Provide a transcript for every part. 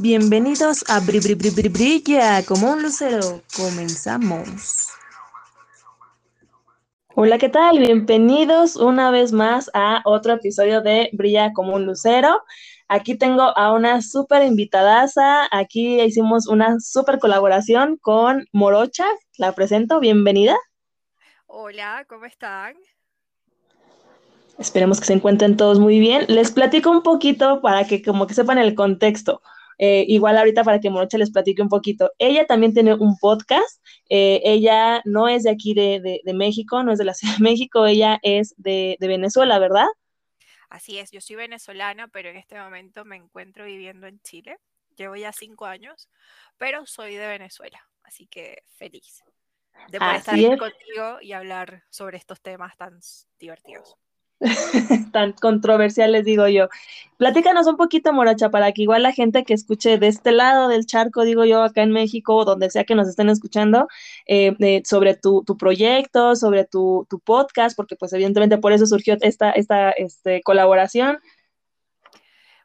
Bienvenidos a Bri Bri Bri Bri Brilla como un lucero. Comenzamos. Hola, ¿qué tal? Bienvenidos una vez más a otro episodio de Brilla como un lucero. Aquí tengo a una súper invitadaza. Aquí hicimos una súper colaboración con Morocha. La presento. Bienvenida. Hola, ¿cómo están? Esperemos que se encuentren todos muy bien. Les platico un poquito para que como que sepan el contexto. Eh, igual ahorita para que Morocha les platique un poquito. Ella también tiene un podcast. Eh, ella no es de aquí de, México, no es de la Ciudad de México, ella es de, de, Venezuela, ¿verdad? Así es, yo soy venezolana, pero en este momento me encuentro viviendo en Chile. Llevo ya cinco años, pero soy de Venezuela, así que feliz de poder estar contigo y hablar sobre estos temas tan divertidos. tan controversiales, digo yo. Platícanos un poquito, Moracha, para que igual la gente que escuche de este lado del charco, digo yo, acá en México, o donde sea que nos estén escuchando, eh, sobre tu, proyecto, sobre tu, podcast, porque pues evidentemente por eso surgió esta, esta este, colaboración.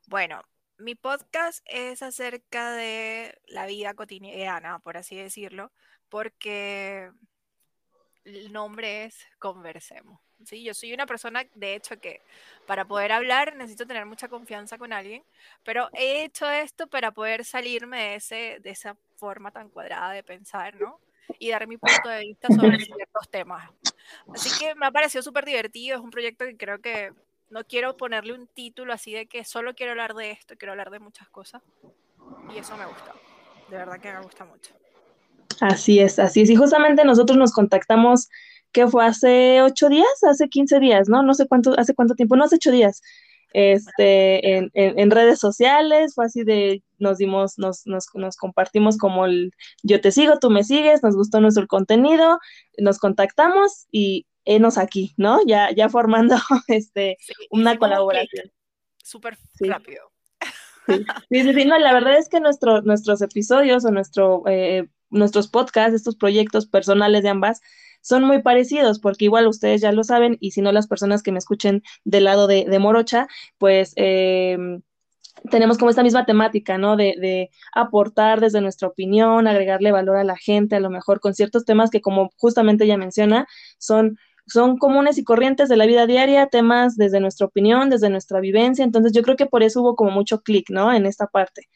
Bueno, mi podcast es acerca de la vida cotidiana, por así decirlo, porque el nombre es Conversemos. ¿Sí? Yo soy una persona, de hecho, que para poder hablar necesito tener mucha confianza con alguien, pero he hecho esto para poder salirme de, ese, de esa forma tan cuadrada de pensar, ¿no? Y dar mi punto de vista sobre ciertos temas. Así que me ha parecido súper divertido, es un proyecto que creo que no quiero ponerle un título así de que solo quiero hablar de esto, quiero hablar de muchas cosas. Y eso me gusta, de verdad que me gusta mucho. Así es, así es. Y justamente nosotros nos contactamos que fue hace ocho días, hace quince días, ¿no? No sé cuánto, hace cuánto tiempo, no hace ocho días, este, en, en, redes sociales, fue así de, nos dimos, nos, nos, nos, compartimos como el, yo te sigo, tú me sigues, nos gustó nuestro contenido, nos contactamos y enos aquí, ¿no? Ya, ya formando, este, una colaboración. Súper rápido. Sí, sí, sí, no, la verdad es que nuestro, nuestros episodios o nuestro, eh, nuestros podcasts, estos proyectos personales de ambas, son muy parecidos, porque igual ustedes ya lo saben, y si no las personas que me escuchen del lado de, Morocha, pues em, tenemos como esta misma temática, ¿no? De, de, aportar desde nuestra opinión, agregarle valor a la gente, a lo mejor con ciertos temas que como justamente ella menciona, son son comunes y corrientes de la vida diaria, temas desde nuestra opinión, desde nuestra vivencia, entonces yo creo que por eso hubo como mucho clic, ¿no? En esta parte.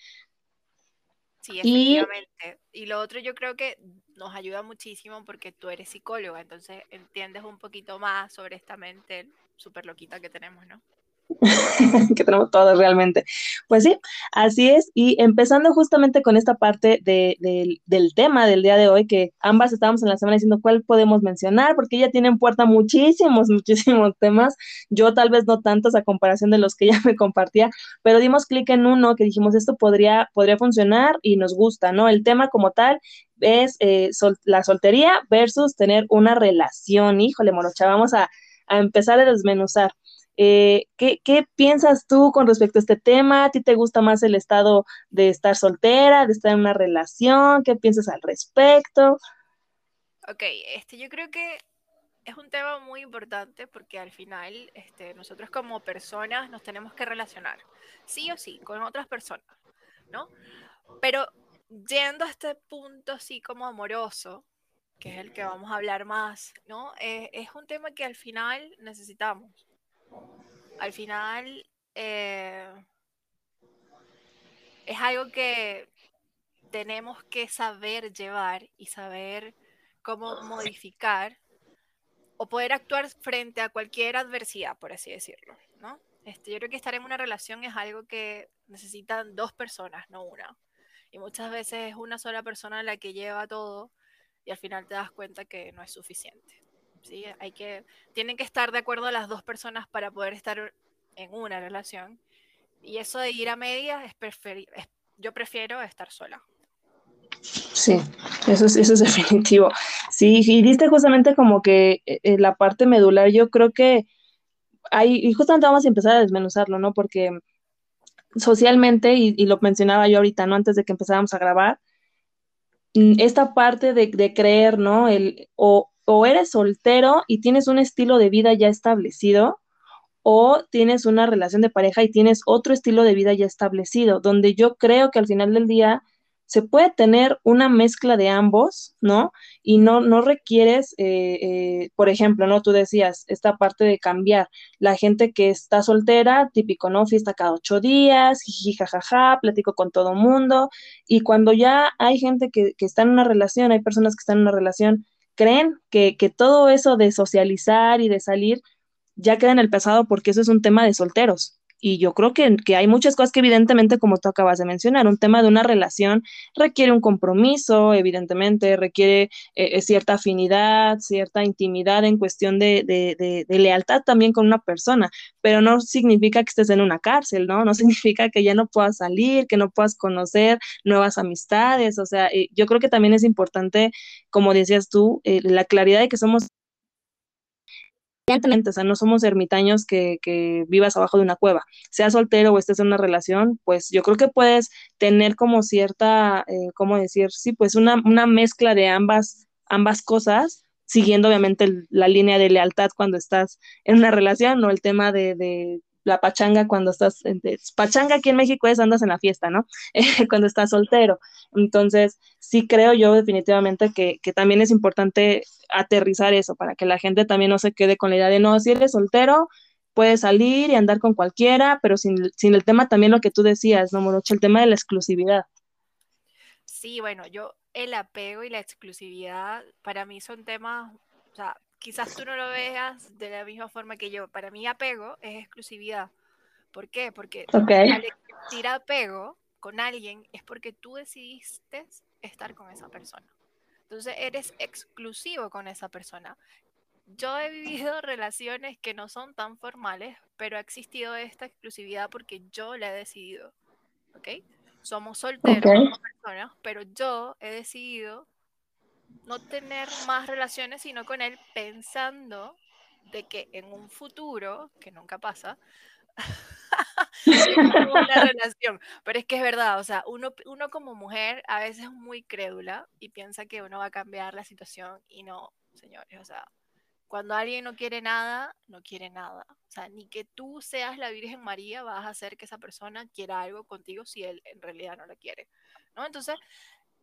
Sí, efectivamente. Y, lo otro yo creo que nos ayuda muchísimo porque tú eres psicóloga, entonces entiendes un poquito más sobre esta mente súper loquita que tenemos, ¿no? que tenemos todos realmente. Pues sí, así es. Y empezando justamente con esta parte del tema del día de hoy, que ambas estábamos en la semana diciendo cuál podemos mencionar, porque ella tiene en puerta muchísimos, muchísimos temas. Yo tal vez no tantos a comparación de los que ella me compartía, pero dimos clic en uno que dijimos esto podría, podría funcionar y nos gusta, ¿no? El tema como tal es eh, la soltería versus tener una relación. Híjole, Morocha, vamos a, a empezar a desmenuzar. Eh, ¿qué, piensas tú con respecto a este tema? ¿A ti te gusta más el estado de estar soltera, de estar en una relación? ¿Qué piensas al respecto? Ok, este, yo creo que es un tema muy importante porque al final este, nosotros como personas nos tenemos que relacionar, sí o sí, con otras personas, ¿no? Pero yendo a este punto así como amoroso, que es el que vamos a hablar más, ¿no? Eh, es un tema que al final necesitamos al final eh, es algo que tenemos que saber llevar y saber cómo modificar o poder actuar frente a cualquier adversidad, por así decirlo, ¿no? Este, yo creo que estar en una relación es algo que necesitan dos personas, no una. Y muchas veces es una sola persona la que lleva todo y al final te das cuenta que no es suficiente. ¿Sí? Hay que, tienen que estar de acuerdo las dos personas para poder estar en una relación. Y eso de ir a medias es, preferir, yo prefiero estar sola. Sí, eso es, eso es definitivo. Sí, y diste justamente como que en eh, la parte medular, yo creo que hay, y justamente vamos a empezar a desmenuzarlo, ¿no? Porque socialmente, y, lo mencionaba yo ahorita, ¿no? Antes de que empezáramos a grabar, mm, esta parte de, de creer, ¿no? El, o, o eres soltero y tienes un estilo de vida ya establecido, o tienes una relación de pareja y tienes otro estilo de vida ya establecido, donde yo creo que al final del día se puede tener una mezcla de ambos, ¿no? Y no, no requieres, eh, eh, por ejemplo, ¿no? Tú decías, esta parte de cambiar. La gente que está soltera, típico, ¿no? Fiesta cada ocho días, jiji, jajaja, platico con todo mundo. Y cuando ya hay gente que, que está en una relación, hay personas que están en una relación, creen que, que todo eso de socializar y de salir ya queda en el pasado porque eso es un tema de solteros. Y yo creo que, que, hay muchas cosas que evidentemente, como tú acabas de mencionar, un tema de una relación requiere un compromiso, evidentemente, requiere eh, cierta afinidad, cierta intimidad en cuestión de, de, de, lealtad también con una persona, pero no significa que estés en una cárcel, ¿no? No significa que ya no puedas salir, que no puedas conocer nuevas amistades, o sea, eh, yo creo que también es importante, como decías tú, eh, la claridad de que somos o sea, no somos ermitaños que, que, vivas abajo de una cueva. Sea soltero o estés en una relación, pues yo creo que puedes tener como cierta, eh, ¿cómo decir? Sí, pues una, una mezcla de ambas, ambas cosas, siguiendo obviamente la línea de lealtad cuando estás en una relación, o el tema de, de la pachanga cuando estás, pachanga aquí en México es andas en la fiesta, ¿no? cuando estás soltero. Entonces, sí creo yo definitivamente que, que, también es importante aterrizar eso para que la gente también no se quede con la idea de, no, si eres soltero, puedes salir y andar con cualquiera, pero sin, sin el tema también lo que tú decías, ¿no, Morocho? El tema de la exclusividad. Sí, bueno, yo el apego y la exclusividad para mí son temas, o sea, quizás tú no lo veas de la misma forma que yo. Para mí apego es exclusividad. ¿Por qué? Porque al existir apego con alguien es porque tú decidiste estar con esa persona. Entonces eres exclusivo con esa persona. Yo he vivido relaciones que no son tan formales, pero ha existido esta exclusividad porque yo la he decidido. ¿Ok? Somos solteros, personas, pero yo he decidido no tener más relaciones, sino con él pensando de que en un futuro, que nunca pasa, una relación. Pero es que es verdad, o sea, uno, uno como mujer a veces es muy crédula y piensa que uno va a cambiar la situación y no, señores, o sea, cuando alguien no quiere nada, no quiere nada. O sea, ni que tú seas la Virgen María vas a hacer que esa persona quiera algo contigo si él en realidad no la quiere. ¿No? Entonces,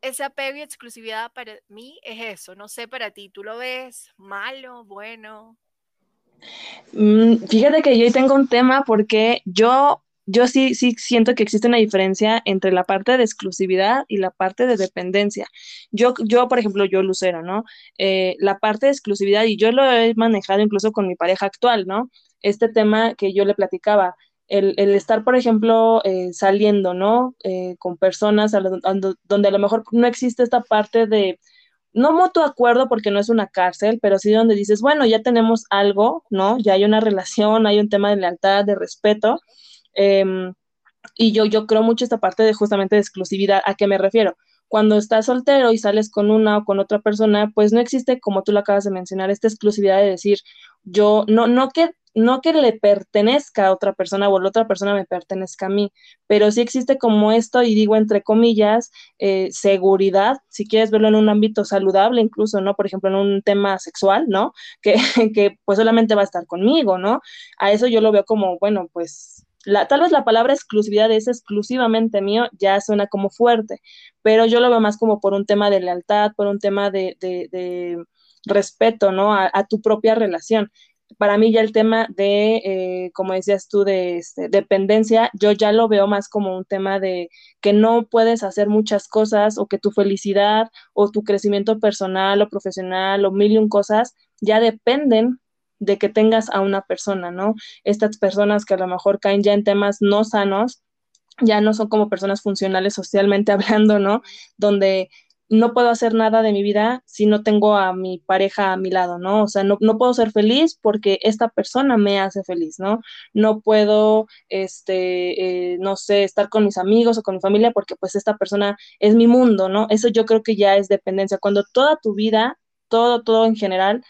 ese apego y exclusividad para mí es eso. No sé para ti, ¿tú lo ves malo, bueno? Mm, fíjate que yo tengo un tema porque yo, yo sí, sí siento que existe una diferencia entre la parte de exclusividad y la parte de dependencia. Yo, yo por ejemplo, yo Lucero, ¿no? Eh, la parte de exclusividad, y yo lo he manejado incluso con mi pareja actual, ¿no? Este tema que yo le platicaba, el, el estar, por ejemplo, eh, saliendo, ¿no? Eh, con personas donde a lo mejor no existe esta parte de, no mutuo acuerdo porque no es una cárcel, pero sí donde dices, bueno, ya tenemos algo, ¿no? Ya hay una relación, hay un tema de lealtad, de respeto. Em, y yo, yo creo mucho esta parte de justamente de exclusividad. ¿A qué me refiero? Cuando estás soltero y sales con una o con otra persona, pues no existe, como tú lo acabas de mencionar, esta exclusividad de decir, yo, no, no que no que le pertenezca a otra persona o la otra persona me pertenezca a mí, pero sí existe como esto, y digo entre comillas, eh, seguridad, si quieres verlo en un ámbito saludable incluso, ¿no? Por ejemplo, en un tema sexual, ¿no? Que, que pues solamente va a estar conmigo, ¿no? A eso yo lo veo como, bueno, pues la, tal vez la palabra exclusividad es exclusivamente mío, ya suena como fuerte, pero yo lo veo más como por un tema de lealtad, por un tema de, respeto, ¿no? A, a, tu propia relación para mí ya el tema de, eh, como decías tú, de este, dependencia, yo ya lo veo más como un tema de que no puedes hacer muchas cosas o que tu felicidad o tu crecimiento personal o profesional o mil y un cosas ya dependen de que tengas a una persona, ¿no? Estas personas que a lo mejor caen ya en temas no sanos, ya no son como personas funcionales socialmente hablando, ¿no? Donde no puedo hacer nada de mi vida si no tengo a mi pareja a mi lado, ¿no? O sea, no, no, puedo ser feliz porque esta persona me hace feliz, ¿no? No puedo, este, eh, no sé, estar con mis amigos o con mi familia porque pues esta persona es mi mundo, ¿no? Eso yo creo que ya es dependencia. Cuando toda tu vida, todo, todo en general,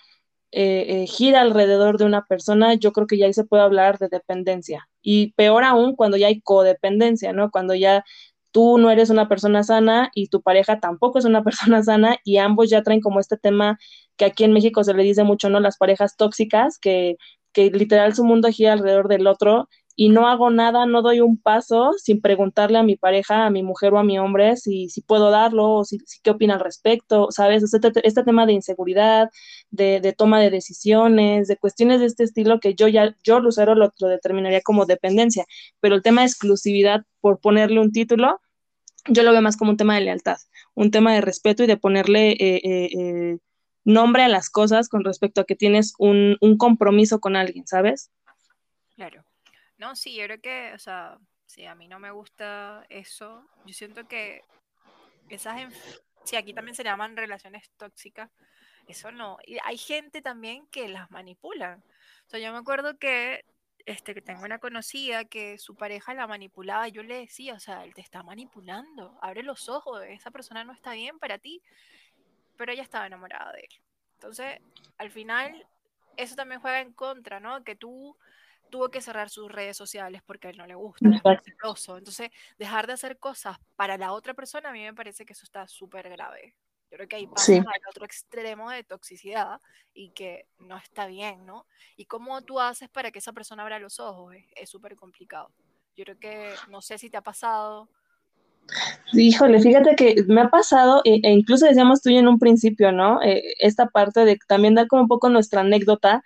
eh, eh, gira alrededor de una persona, yo creo que ya ahí se puede hablar de dependencia. Y peor aún cuando ya hay codependencia, ¿no? Cuando ya tú no eres una persona sana y tu pareja tampoco es una persona sana y ambos ya traen como este tema que aquí en México se le dice mucho, ¿no? Las parejas tóxicas, que, que literal su mundo gira alrededor del otro y no hago nada, no doy un paso sin preguntarle a mi pareja, a mi mujer o a mi hombre si, si puedo darlo o si, qué opina al respecto, ¿sabes? Este, este tema de inseguridad, de, de, toma de decisiones, de cuestiones de este estilo que yo ya, yo Lucero lo, lo determinaría como dependencia, pero el tema de exclusividad, por ponerle un título, yo lo veo más como un tema de lealtad, un tema de respeto y de ponerle eh, eh, eh, nombre a las cosas con respecto a que tienes un, un compromiso con alguien, ¿sabes? Claro. No, sí, yo creo que, o sea, si a mí no me gusta eso, yo siento que esas, si aquí también se llaman relaciones tóxicas, eso no. Y hay gente también que las manipula. O sea, yo me acuerdo que, este, que tengo una conocida que su pareja la manipulaba, yo le decía, o sea, él te está manipulando, abre los ojos, esa persona no está bien para ti, pero ella estaba enamorada de él. Entonces, al final, eso también juega en contra, ¿no? Que tú tuvo que cerrar sus redes sociales porque a él no le gusta, es celoso. Entonces, dejar de hacer cosas para la otra persona, a mí me parece que eso está súper grave. Yo creo que ahí pasa al otro extremo de toxicidad y que no está bien, ¿no? Y cómo tú haces para que esa persona abra los ojos es súper complicado. Yo creo que, no sé si te ha pasado. Híjole, fíjate que me ha pasado, e, e incluso decíamos tú en un principio, ¿no? Eh, esta parte de también dar como un poco nuestra anécdota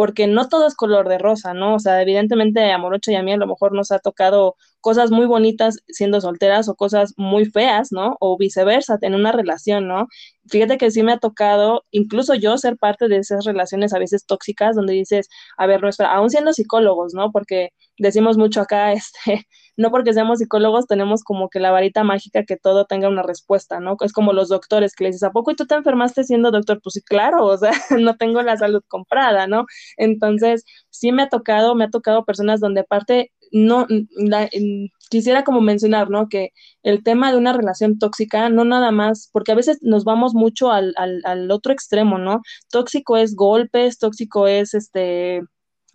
porque no todo es color de rosa, ¿no? O sea, evidentemente a Morocho y a mí a lo mejor nos ha tocado cosas muy bonitas siendo solteras o cosas muy feas, ¿no? O viceversa, en una relación, ¿no? Fíjate que sí me ha tocado, incluso yo, ser parte de esas relaciones a veces tóxicas, donde dices, a ver, no, espera, aún siendo psicólogos, ¿no? Porque decimos mucho acá, este, no porque seamos psicólogos tenemos como que la varita mágica que todo tenga una respuesta, ¿no? Es como los doctores que le dices, ¿a poco y tú te enfermaste siendo doctor? Pues sí, claro, o sea, no tengo la salud comprada, ¿no? Entonces, sí me ha tocado, me ha tocado personas donde aparte no, quisiera como mencionar, ¿no? Que el tema de una relación tóxica, no nada más, porque a veces nos vamos mucho al, al, al otro extremo, ¿no? Tóxico es golpes, tóxico es este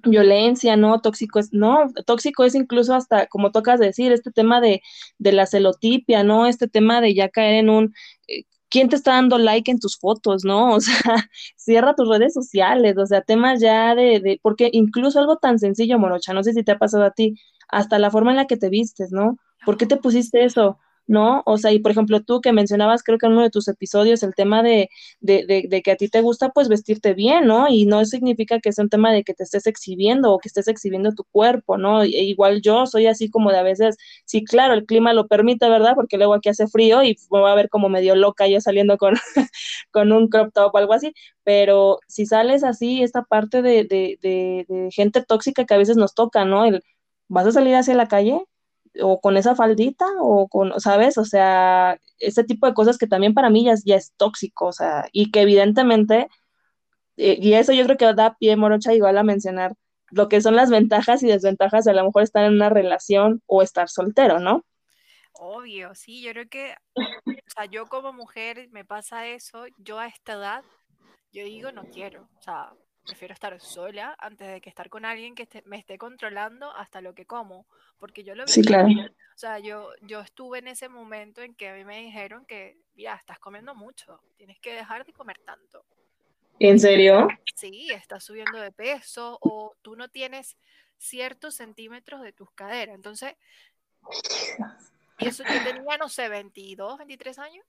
violencia, ¿no? Tóxico es, no, tóxico es incluso hasta, como tocas decir, este tema de, de la celotipia, ¿no? Este tema de ya caer en un, eh, ¿quién te está dando like en tus fotos, no? O sea, cierra tus redes sociales, o sea, temas ya de, de, porque incluso algo tan sencillo, Morocha, no sé si te ha pasado a ti, hasta la forma en la que te vistes, ¿no? ¿Por qué te pusiste eso? ¿No? O sea, y por ejemplo, tú que mencionabas, creo que en uno de tus episodios, el tema de, de, de, de, que a ti te gusta, pues, vestirte bien, ¿no? Y no significa que sea un tema de que te estés exhibiendo o que estés exhibiendo tu cuerpo, ¿no? E igual yo soy así como de a veces, sí, claro, el clima lo permite, ¿verdad? Porque luego aquí hace frío y me va a ver como medio loca yo saliendo con, con un crop top o algo así, pero si sales así, esta parte de, de, gente tóxica que a veces nos toca, ¿no? El, ¿Vas a salir hacia la calle? O con esa faldita o con, ¿sabes? O sea, ese tipo de cosas que también para mí ya, ya es tóxico, o sea, y que evidentemente, eh, y eso yo creo que da pie, Morocha, igual a mencionar lo que son las ventajas y desventajas de a lo mejor estar en una relación o estar soltero, ¿no? Obvio, sí, yo creo que, o sea, yo como mujer me pasa eso, yo a esta edad, yo digo, no quiero, o sea, prefiero estar sola antes de que estar con alguien que me esté controlando hasta lo que como, porque yo lo vi. Sí, claro. O sea, yo, yo estuve en ese momento en que a mí me dijeron que, mira, estás comiendo mucho, tienes que dejar de comer tanto. ¿En serio? Sí, estás subiendo de peso o tú no tienes ciertos centímetros de tus caderas. Entonces, y eso yo tenía, no sé, 22, 23 años.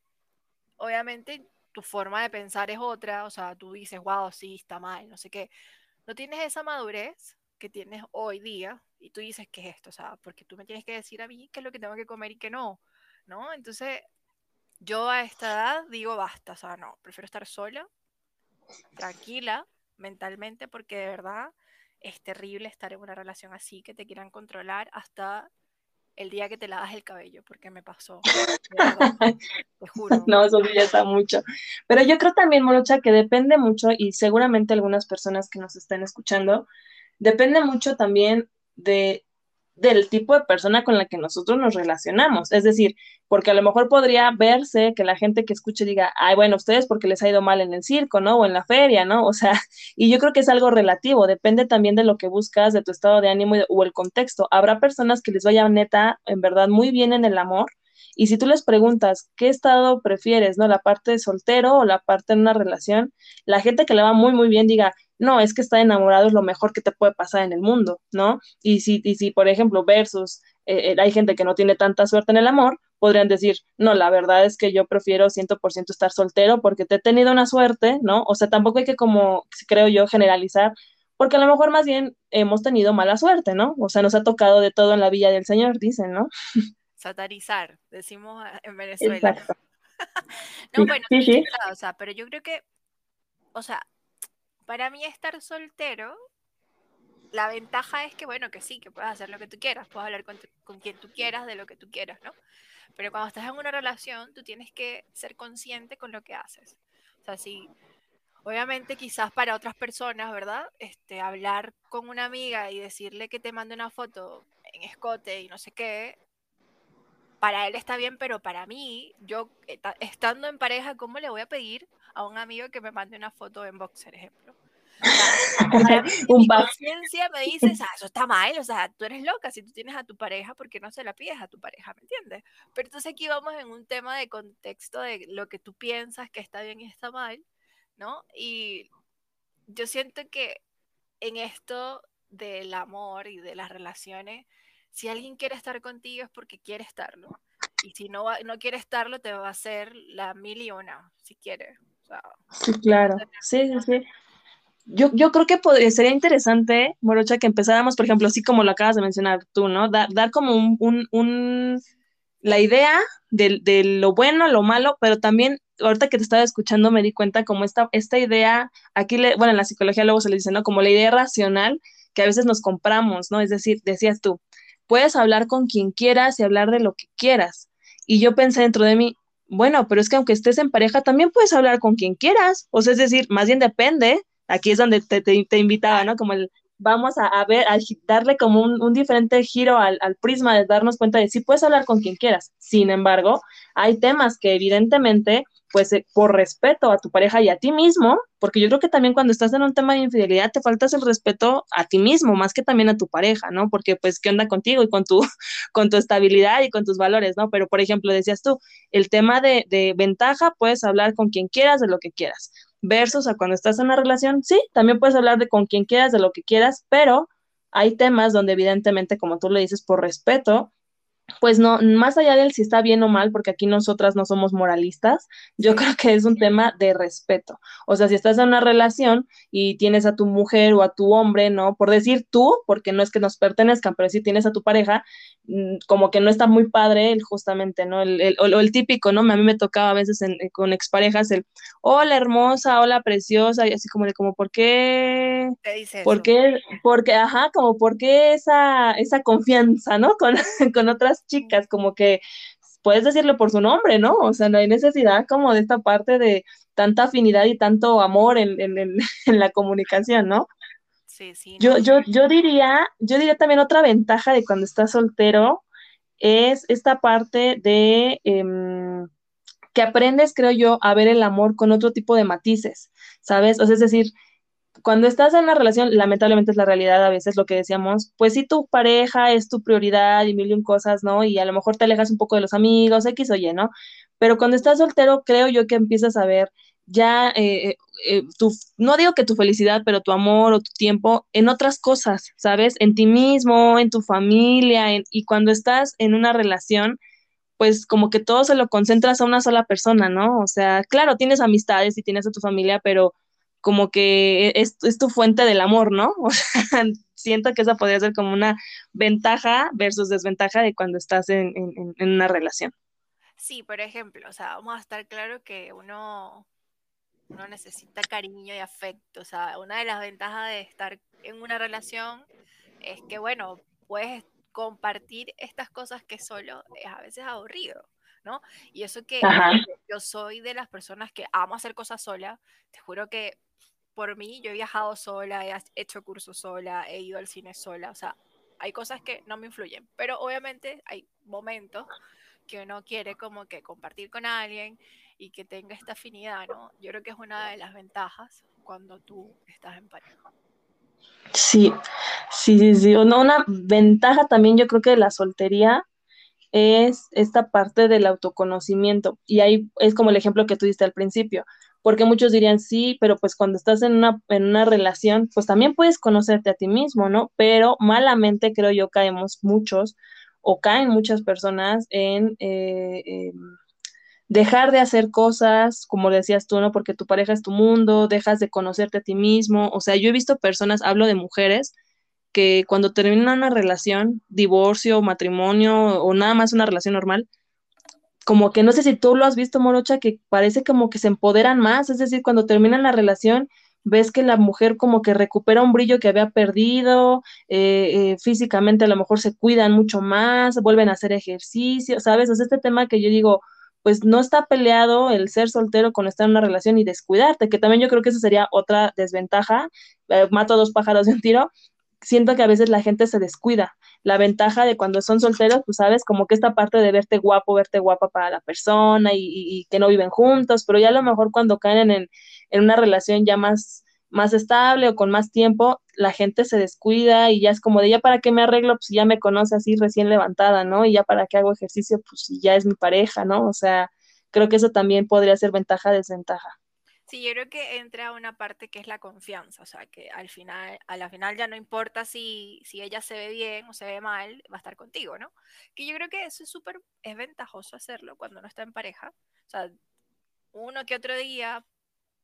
Obviamente tu forma de pensar es otra, o sea, tú dices, wow, sí, está mal, no sé qué. No tienes esa madurez que tienes hoy día y tú dices, ¿qué es esto? O sea, porque tú me tienes que decir a mí qué es lo que tengo que comer y qué no, ¿no? Entonces, yo a esta edad digo, basta, o sea, no, prefiero estar sola, tranquila, mentalmente, porque de verdad es terrible estar en una relación así, que te quieran controlar hasta el día que te lavas el cabello, porque me pasó. te juro. No, eso ya está mucho. Pero yo creo también, Morocha, que depende mucho, y seguramente algunas personas que nos estén escuchando, depende mucho también de del tipo de persona con la que nosotros nos relacionamos. Es decir, porque a lo mejor podría verse que la gente que escuche diga, ay, bueno, ustedes porque les ha ido mal en el circo, ¿no? O en la feria, ¿no? O sea, y yo creo que es algo relativo, depende también de lo que buscas, de tu estado de ánimo o el contexto. Habrá personas que les vaya neta, en verdad, muy bien en el amor Y si tú les preguntas qué estado prefieres, ¿no? La parte de soltero o la parte en una relación, la gente que le va muy, muy bien diga, no, es que estar enamorado es lo mejor que te puede pasar en el mundo, ¿no? Y si, y si por ejemplo, versus, eh, eh, hay gente que no tiene tanta suerte en el amor, podrían decir, no, la verdad es que yo prefiero 100% estar soltero porque te he tenido una suerte, ¿no? O sea, tampoco hay que como, creo yo, generalizar, porque a lo mejor más bien hemos tenido mala suerte, ¿no? O sea, nos ha tocado de todo en la villa del Señor, dicen, ¿no? Satarizar, decimos en Venezuela. Exacto. no, bueno, o sea, pero yo creo que, o sea, para mí estar soltero, la ventaja es que, bueno, que sí, que puedes hacer lo que tú quieras, puedes hablar con, con quien tú quieras de lo que tú quieras, ¿no? Pero cuando estás en una relación, tú tienes que ser consciente con lo que haces. O sea, si, obviamente quizás para otras personas, ¿verdad? Este, hablar con una amiga y decirle que te mande una foto en escote y no sé qué, para él está bien, pero para mí, yo estando en pareja, ¿cómo le voy a pedir a un amigo que me mande una foto en boxer, ejemplo? mi conciencia me dice, o sea, eso está mal, o sea, tú eres loca si tú tienes a tu pareja, porque no se la pides a tu pareja, ¿me entiendes? Pero entonces aquí vamos en un tema de contexto de lo que tú piensas que está bien y está mal, ¿no? Y yo siento que en esto del amor y de las relaciones, si alguien quiere estar contigo es porque quiere estarlo. Y si no, no quiere estarlo, te va a hacer la mil y una, si quiere. sí, claro. Sí, sí, sí. Yo, yo creo que podría, sería interesante, Morocha, que empezáramos, por ejemplo, así como lo acabas de mencionar tú, ¿no? Dar, dar como un, un, un, la idea de, de, lo bueno, lo malo, pero también, ahorita que te estaba escuchando, me di cuenta como esta, esta idea, aquí, le, bueno, en la psicología luego se le dice, ¿no? Como la idea racional que a veces nos compramos, ¿no? Es decir, decías tú, puedes hablar con quien quieras y hablar de lo que quieras. Y yo pensé dentro de mí, bueno, pero es que aunque estés en pareja, también puedes hablar con quien quieras. O sea, es decir, más bien depende aquí es donde te, te, invitaba, ¿no? Como el, vamos a, a ver, a darle como un, un diferente giro al, al, prisma de darnos cuenta de si puedes hablar con quien quieras. Sin embargo, hay temas que evidentemente, pues eh, por respeto a tu pareja y a ti mismo, porque yo creo que también cuando estás en un tema de infidelidad te faltas el respeto a ti mismo, más que también a tu pareja, ¿no? Porque pues, ¿qué onda contigo y con tu, con tu estabilidad y con tus valores, ¿no? Pero, por ejemplo, decías tú, el tema de, de ventaja, puedes hablar con quien quieras de lo que quieras versus a cuando estás en una relación, sí, también puedes hablar de con quien quieras, de lo que quieras, pero hay temas donde evidentemente, como tú le dices, por respeto, pues no, más allá del si está bien o mal, porque aquí nosotras no somos moralistas, yo creo que es un tema de respeto. O sea, si estás en una relación y tienes a tu mujer o a tu hombre, ¿no? Por decir tú, porque no es que nos pertenezcan, pero si tienes a tu pareja, mm, como que no está muy padre el justamente, ¿no? El, el, o, el típico, ¿no? A mí me tocaba a veces en, con exparejas el, hola hermosa, hola preciosa, y así como de, como, ¿por qué? ¿Qué dice ¿Por qué? Porque, ajá, como, ¿por qué esa, esa confianza, ¿no? Con, con otras chicas, como que puedes decirlo por su nombre, ¿no? O sea, no hay necesidad como de esta parte de tanta afinidad y tanto amor en, en, en, la comunicación, ¿no? Sí, sí. Yo, yo, yo diría, yo diría también otra ventaja de cuando estás soltero es esta parte de eh, que aprendes, creo yo, a ver el amor con otro tipo de matices, ¿sabes? O sea, es decir, cuando estás en una relación, lamentablemente es la realidad a veces lo que decíamos, pues si tu pareja es tu prioridad y mil y un cosas, ¿no? Y a lo mejor te alejas un poco de los amigos, X o Y, ¿no? Pero cuando estás soltero, creo yo que empiezas a ver ya, eh, eh, tu, no digo que tu felicidad, pero tu amor o tu tiempo en otras cosas, ¿sabes? En ti mismo, en tu familia, y cuando estás en una relación, pues como que todo se lo concentras a una sola persona, ¿no? O sea, claro, tienes amistades y tienes a tu familia, pero como que es, es tu fuente del amor, ¿no? O sea, siento que esa podría ser como una ventaja versus desventaja de cuando estás en, en, una relación. Sí, por ejemplo, o sea, vamos a estar claro que uno, uno necesita cariño y afecto. O sea, una de las ventajas de estar en una relación es que, bueno, puedes compartir estas cosas que solo es a veces aburrido. ¿No? Y eso que Ajá. yo soy de las personas que amo hacer cosas sola, te juro que por mí, yo he viajado sola, he hecho cursos sola, he ido al cine sola, o sea, hay cosas que no me influyen, pero obviamente hay momentos que uno quiere como que compartir con alguien y que tenga esta afinidad, ¿no? Yo creo que es una de las ventajas cuando tú estás en pareja. Sí, sí, sí, sí. Una, una ventaja también yo creo que de la soltería es esta parte del autoconocimiento. Y ahí es como el ejemplo que tú diste al principio, porque muchos dirían sí, pero pues cuando estás en una, en una relación, pues también puedes conocerte a ti mismo, ¿no? Pero malamente creo yo caemos muchos o caen muchas personas en... Eh, dejar de hacer cosas, como decías tú, ¿no? Porque tu pareja es tu mundo, dejas de conocerte a ti mismo. O sea, yo he visto personas, hablo de mujeres, que cuando terminan una relación, divorcio, matrimonio o nada más una relación normal, como que no sé si tú lo has visto, Morocha, que parece como que se empoderan más, es decir, cuando terminan la relación, ves que la mujer como que recupera un brillo que había perdido, eh, eh, físicamente a lo mejor se cuidan mucho más, vuelven a hacer ejercicio, ¿sabes? O este tema que yo digo, pues no está peleado el ser soltero con estar en una relación y descuidarte, que también yo creo que esa sería otra desventaja, eh, mato a dos pájaros de un tiro, siento que a veces la gente se descuida. La ventaja de cuando son solteros, pues sabes, como que esta parte de verte guapo, verte guapa para la persona y, que no viven juntos, pero ya a lo mejor cuando caen en, en una relación ya más, más estable o con más tiempo, la gente se descuida y ya es como de ya para qué me arreglo, pues ya me conoce así recién levantada, ¿no? Y ya para qué hago ejercicio, pues ya es mi pareja, ¿no? O sea, creo que eso también podría ser ventaja, desventaja. Sí, yo creo que entra una parte que es la confianza, o sea, que al final, a la final ya no importa si, si ella se ve bien o se ve mal, va a estar contigo, ¿no? Que yo creo que eso es súper, es ventajoso hacerlo cuando uno está en pareja, o sea, uno que otro día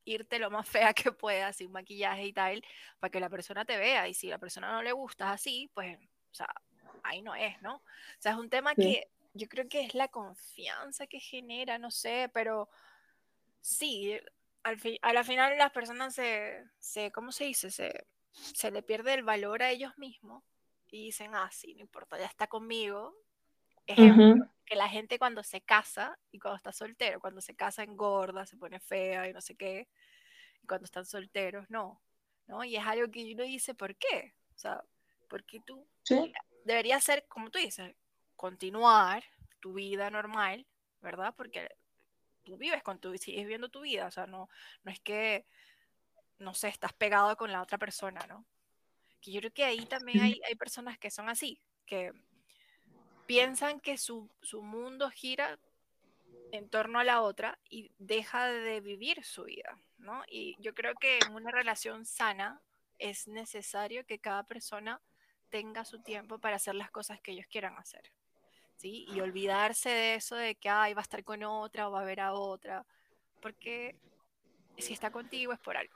irte lo más fea que puedas, sin maquillaje y tal, para que la persona te vea, y si la persona no le gusta así, pues, o sea, ahí no es, ¿no? O sea, es un tema que yo creo que es la confianza que genera, no sé, pero sí, al a la final las personas se, se ¿cómo se dice? Se, se le pierde el valor a ellos mismos y dicen, ah, sí, no importa, ya está conmigo. Ejemplo, que la gente cuando se casa y cuando está soltero, cuando se casa engorda, se pone fea y no sé qué, y cuando están solteros, no, ¿no? Y es algo que uno dice, ¿por qué? O sea, porque tú ¿Sí? debería ser, como tú dices, continuar tu vida normal, ¿verdad? Porque tú vives con tu, sigues viviendo tu vida, o sea, no, no es que, no sé, estás pegado con la otra persona, ¿no? Que yo creo que ahí también hay, hay personas que son así, que piensan que su, su mundo gira en torno a la otra y deja de vivir su vida, ¿no? Y yo creo que en una relación sana es necesario que cada persona tenga su tiempo para hacer las cosas que ellos quieran hacer. Y olvidarse de eso de que, ay, va a estar con otra o va a ver a otra, porque si está contigo es por algo.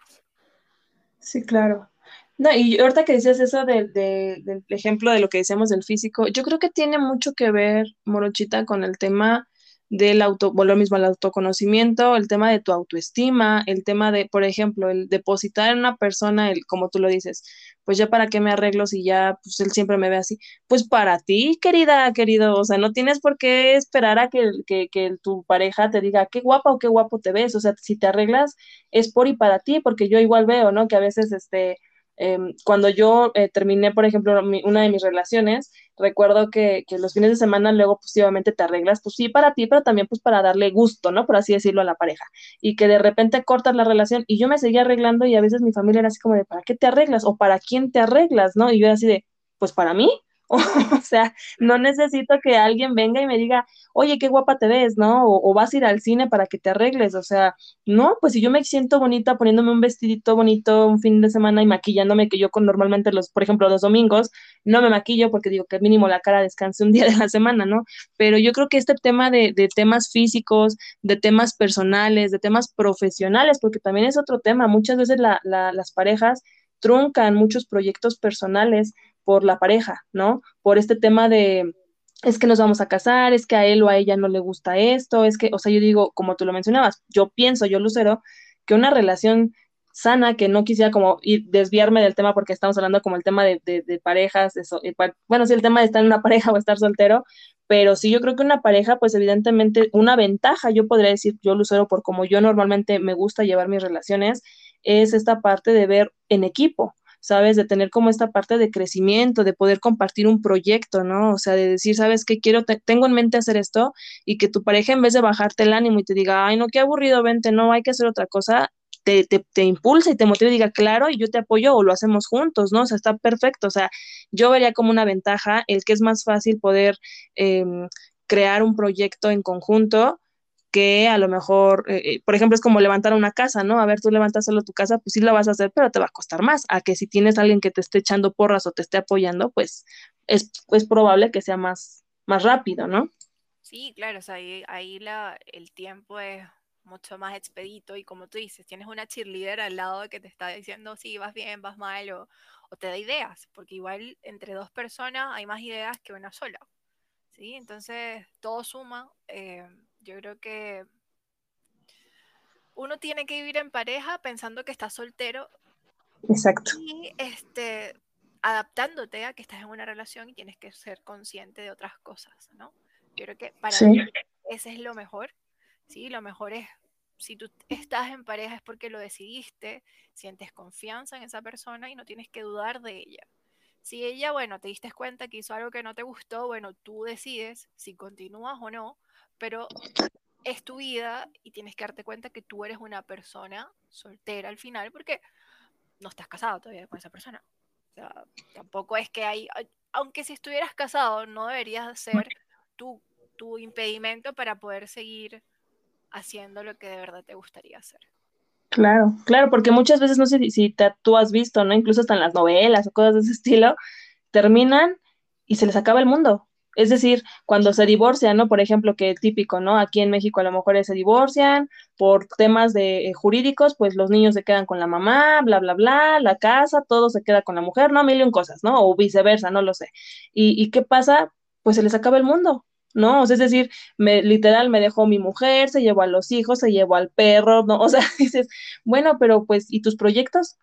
Sí, claro. No, y ahorita que dices eso del ejemplo de lo que decíamos del físico, yo creo que tiene mucho que ver, Morochita, con el tema del auto, bueno, lo mismo, el autoconocimiento, el tema de tu autoestima, el tema de, por ejemplo, el depositar en una persona, el, como tú lo dices, pues ya para qué me arreglo si ya, pues él siempre me ve así. Pues para ti, querida, querido, o sea, no tienes por qué esperar a que, que, que tu pareja te diga qué guapa o qué guapo te ves, o sea, si te arreglas es por y para ti, porque yo igual veo, ¿no? Que a veces, este, Em, cuando yo eh, terminé, por ejemplo, una de mis relaciones, recuerdo que, que, los fines de semana luego positivamente te arreglas, pues sí, para ti, pero también pues para darle gusto, ¿no? Por así decirlo a la pareja. Y que de repente cortas la relación y yo me seguía arreglando y a veces mi familia era así como de, ¿para qué te arreglas? O ¿para quién te arreglas? ¿No? Y yo era así de, pues para mí, O sea, no necesito que alguien venga y me diga, oye, qué guapa te ves, ¿no? O, vas a ir al cine para que te arregles. O sea, no, pues si yo me siento bonita poniéndome un vestidito bonito un fin de semana y maquillándome, que yo con normalmente los, por ejemplo, los domingos, no me maquillo porque digo que mínimo la cara descanse un día de la semana, ¿no? Pero yo creo que este tema de, de temas físicos, de temas personales, de temas profesionales, porque también es otro tema, muchas veces la, la, las parejas truncan muchos proyectos personales por la pareja, ¿no? Por este tema de, es que nos vamos a casar, es que a él o a ella no le gusta esto, es que, o sea, yo digo, como tú lo mencionabas, yo pienso, yo Lucero, que una relación sana, que no quisiera como ir, desviarme del tema porque estamos hablando como el tema de, de, parejas, eso, bueno, sí, el tema de estar en una pareja o estar soltero, pero sí yo creo que una pareja, pues evidentemente una ventaja, yo podría decir, yo Lucero, por como yo normalmente me gusta llevar mis relaciones, es esta parte de ver en equipo, ¿sabes? De tener como esta parte de crecimiento, de poder compartir un proyecto, ¿no? O sea, de decir, ¿sabes qué quiero? tengo en mente hacer esto y que tu pareja en vez de bajarte el ánimo y te diga, ay, no, qué aburrido, vente, no, hay que hacer otra cosa, te, te, te impulsa y te motiva y diga, claro, y yo te apoyo o lo hacemos juntos, ¿no? O sea, está perfecto. O sea, yo vería como una ventaja el que es más fácil poder... Eh, crear un proyecto en conjunto que a lo mejor, eh, eh, por ejemplo, es como levantar una casa, ¿no? A ver, tú levantas solo tu casa, pues sí la vas a hacer, pero te va a costar más. A que si tienes alguien que te esté echando porras o te esté apoyando, pues es, es probable que sea más, más rápido, ¿no? Sí, claro, o sea, ahí, ahí la, el tiempo es mucho más expedito y como tú dices, tienes una cheerleader al lado que te está diciendo si vas bien, vas mal o, o, te da ideas, porque igual entre dos personas hay más ideas que una sola, ¿sí? Entonces todo suma. Eh, yo creo que uno tiene que vivir en pareja pensando que está soltero. Exacto. Y este, adaptándote a que estás en una relación y tienes que ser consciente de otras cosas, ¿no? Yo creo que para mí ese es lo mejor, ¿sí? Lo mejor es, si tú estás en pareja es porque lo decidiste, sientes confianza en esa persona y no tienes que dudar de ella. Si ella, bueno, te diste cuenta que hizo algo que no te gustó, bueno, tú decides si continúas o no, pero es tu vida y tienes que darte cuenta que tú eres una persona soltera al final porque no estás casado todavía con esa persona. O sea, tampoco es que hay, aunque si estuvieras casado, no deberías ser tu, tu impedimento para poder seguir haciendo lo que de verdad te gustaría hacer. Claro, claro, porque muchas veces, no sé si, te, tú has visto, ¿no? Incluso hasta en las novelas o cosas de ese estilo, terminan y se les acaba el mundo. Es decir, cuando se divorcian, ¿no? Por ejemplo, que típico, ¿no? Aquí en México a lo mejor se divorcian por temas de eh, jurídicos, pues los niños se quedan con la mamá, bla, bla, bla, la casa, todo se queda con la mujer, ¿no? Mil y un cosas, ¿no? O viceversa, no lo sé. ¿Y, y qué pasa? Pues se les acaba el mundo, ¿no? O sea, es decir, me, literal me dejó mi mujer, se llevó a los hijos, se llevó al perro, ¿no? O sea, dices, bueno, pero pues, ¿y tus proyectos?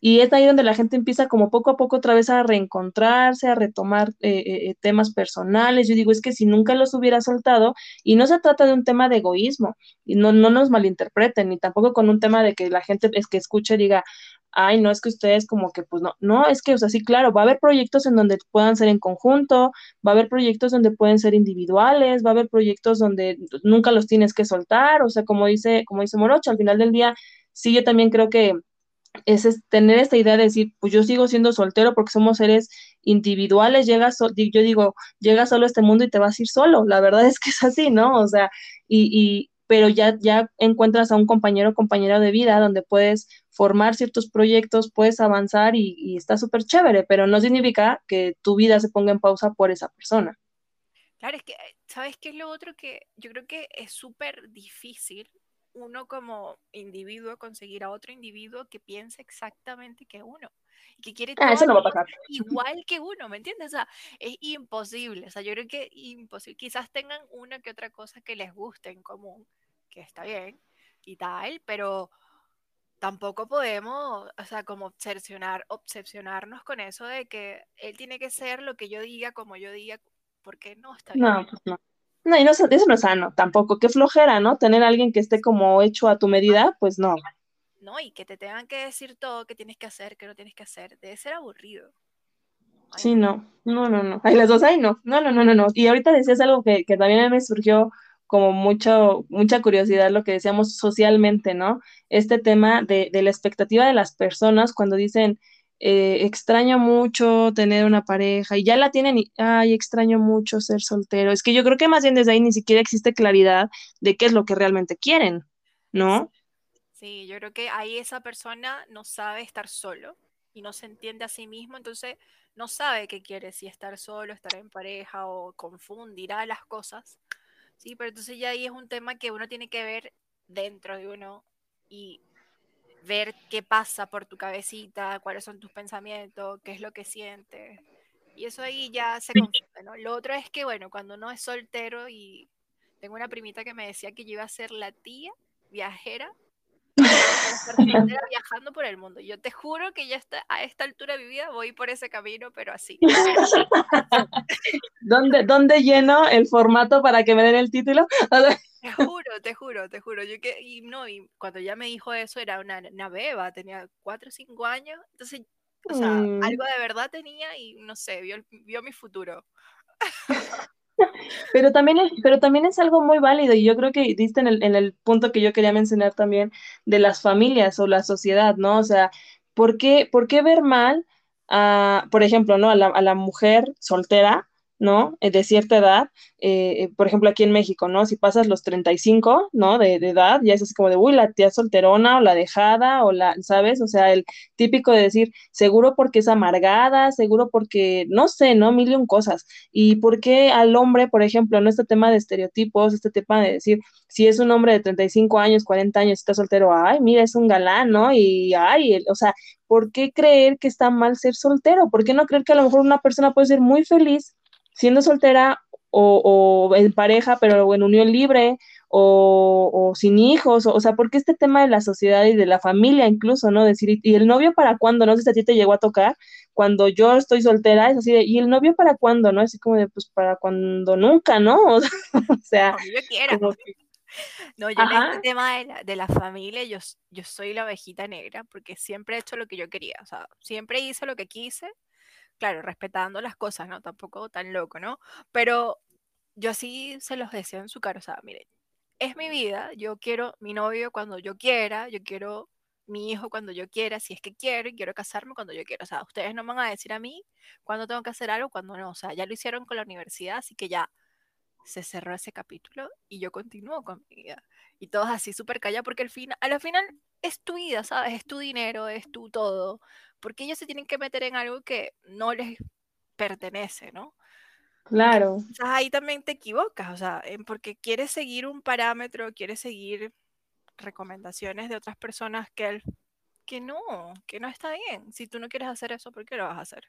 Y es ahí donde la gente empieza como poco a poco otra vez a reencontrarse, a retomar eh, eh, temas personales. Yo digo, es que si nunca los hubiera soltado, y no se trata de un tema de egoísmo, y no, no nos malinterpreten, ni tampoco con un tema de que la gente es que escuche diga, ay, no es que ustedes como que, pues no, no, es que, o sea, sí, claro, va a haber proyectos en donde puedan ser en conjunto, va a haber proyectos donde pueden ser individuales, va a haber proyectos donde nunca los tienes que soltar, o sea, como dice, como dice Morocho, al final del día, sí, yo también creo que es, tener esta idea de decir, pues yo sigo siendo soltero porque somos seres individuales, llegas, yo digo, llegas solo a este mundo y te vas a ir solo, la verdad es que es así, ¿no? O sea, y, y pero ya, ya encuentras a un compañero o compañera de vida donde puedes formar ciertos proyectos, puedes avanzar y, y está súper chévere, pero no significa que tu vida se ponga en pausa por esa persona. Claro, es que, ¿sabes qué es lo otro que yo creo que es súper difícil uno como individuo conseguir a otro individuo que piense exactamente que uno y que quiere ah, todo igual que uno, ¿me entiendes? O sea, es imposible, o sea, yo creo que imposible. Quizás tengan una que otra cosa que les guste en común, que está bien y tal, pero tampoco podemos, o sea, como obsesionar, obsesionarnos con eso de que él tiene que ser lo que yo diga, como yo diga, porque no está bien. No, pues no. No, y no, eso no es sano tampoco. Qué flojera, ¿no? Tener a alguien que esté como hecho a tu medida, pues no. No, y que te tengan que decir todo que tienes que hacer, que no tienes que hacer. Debe ser aburrido. sí, no. no, no, no. Ahí las dos, ahí no. No, no, no, no, no. Y ahorita decías algo que, que también me surgió como mucho, mucha curiosidad lo que decíamos socialmente, ¿no? Este tema de, de la expectativa de las personas cuando dicen, eh, extraño mucho tener una pareja y ya la tienen y, ay, extraño mucho ser soltero. Es que yo creo que más bien desde ahí ni siquiera existe claridad de qué es lo que realmente quieren, ¿no? Sí, yo creo que ahí esa persona no sabe estar solo y no se entiende a sí mismo, entonces no sabe qué quiere, si estar solo, estar en pareja o confundirá las cosas. Sí, pero entonces ya ahí es un tema que uno tiene que ver dentro de uno y ver qué pasa por tu cabecita, cuáles son tus pensamientos, qué es lo que sientes. Y eso ahí ya se confunde, ¿no? Lo otro es que, bueno, cuando uno es soltero y tengo una primita que me decía que yo iba a ser la tía viajera, viajando por el mundo. Yo te juro que ya está, a esta altura de mi vida voy por ese camino, pero así. ¿Dónde, ¿Dónde lleno el formato para que me den el título? Te juro, te juro, te juro. Yo que, y no, y cuando ya me dijo eso era una, una beba, tenía cuatro o cinco años. Entonces, o sea, mm. algo de verdad tenía y no sé, vio, vio mi futuro. Pero también, es, pero también es algo muy válido y yo creo que diste en el, en el punto que yo quería mencionar también de las familias o la sociedad, ¿no? O sea, ¿por qué, por qué ver mal, a, por ejemplo, ¿no? A la, a la mujer soltera ¿no? Eh, de cierta edad, eh, eh, por ejemplo, aquí en México, ¿no? Si pasas los 35, ¿no? De, de, edad, ya es así como de, uy, la tía solterona o la dejada o la, ¿sabes? O sea, el típico de decir, seguro porque es amargada, seguro porque, no sé, ¿no? Mil y un cosas. Y por qué al hombre, por ejemplo, ¿no? Este tema de estereotipos, este tema de decir, si es un hombre de 35 años, 40 años, está soltero, ay, mira, es un galán, ¿no? Y, ay, o sea, ¿por qué creer que está mal ser soltero? ¿Por qué no creer que a lo mejor una persona puede ser muy feliz siendo soltera o, en pareja, pero en unión libre o, sin hijos, o, sea, porque este tema de la sociedad y de la familia incluso, ¿no? Decir, ¿y el novio para cuándo? No sé si a ti te llegó a tocar, cuando yo estoy soltera, es así de, ¿y el novio para cuándo? ¿No? Así como de, pues para cuando nunca, ¿no? o sea, yo quiera. No, yo en este tema de la, de la, familia, yo, yo soy la ovejita negra porque siempre he hecho lo que yo quería, o sea, siempre hice lo que quise claro, respetando las cosas, ¿no? Tampoco tan loco, ¿no? Pero yo sí se los deseo en su cara, o sea, miren, es mi vida, yo quiero mi novio cuando yo quiera, yo quiero mi hijo cuando yo quiera, si es que quiero, y quiero casarme cuando yo quiera. O sea, ustedes no me van a decir a mí cuándo tengo que hacer algo, cuándo no. O sea, ya lo hicieron con la universidad, así que ya se cerró ese capítulo y yo continúo con mi vida. Y todos así súper callados, porque al final, a la final es tu vida, ¿sabes? Es tu dinero, es tu todo porque ellos se tienen que meter en algo que no les pertenece, ¿no? Claro. O sea, ahí también te equivocas, o sea, porque quieres seguir un parámetro, quieres seguir recomendaciones de otras personas que, que no, que no está bien. Si tú no quieres hacer eso, ¿por qué lo vas a hacer?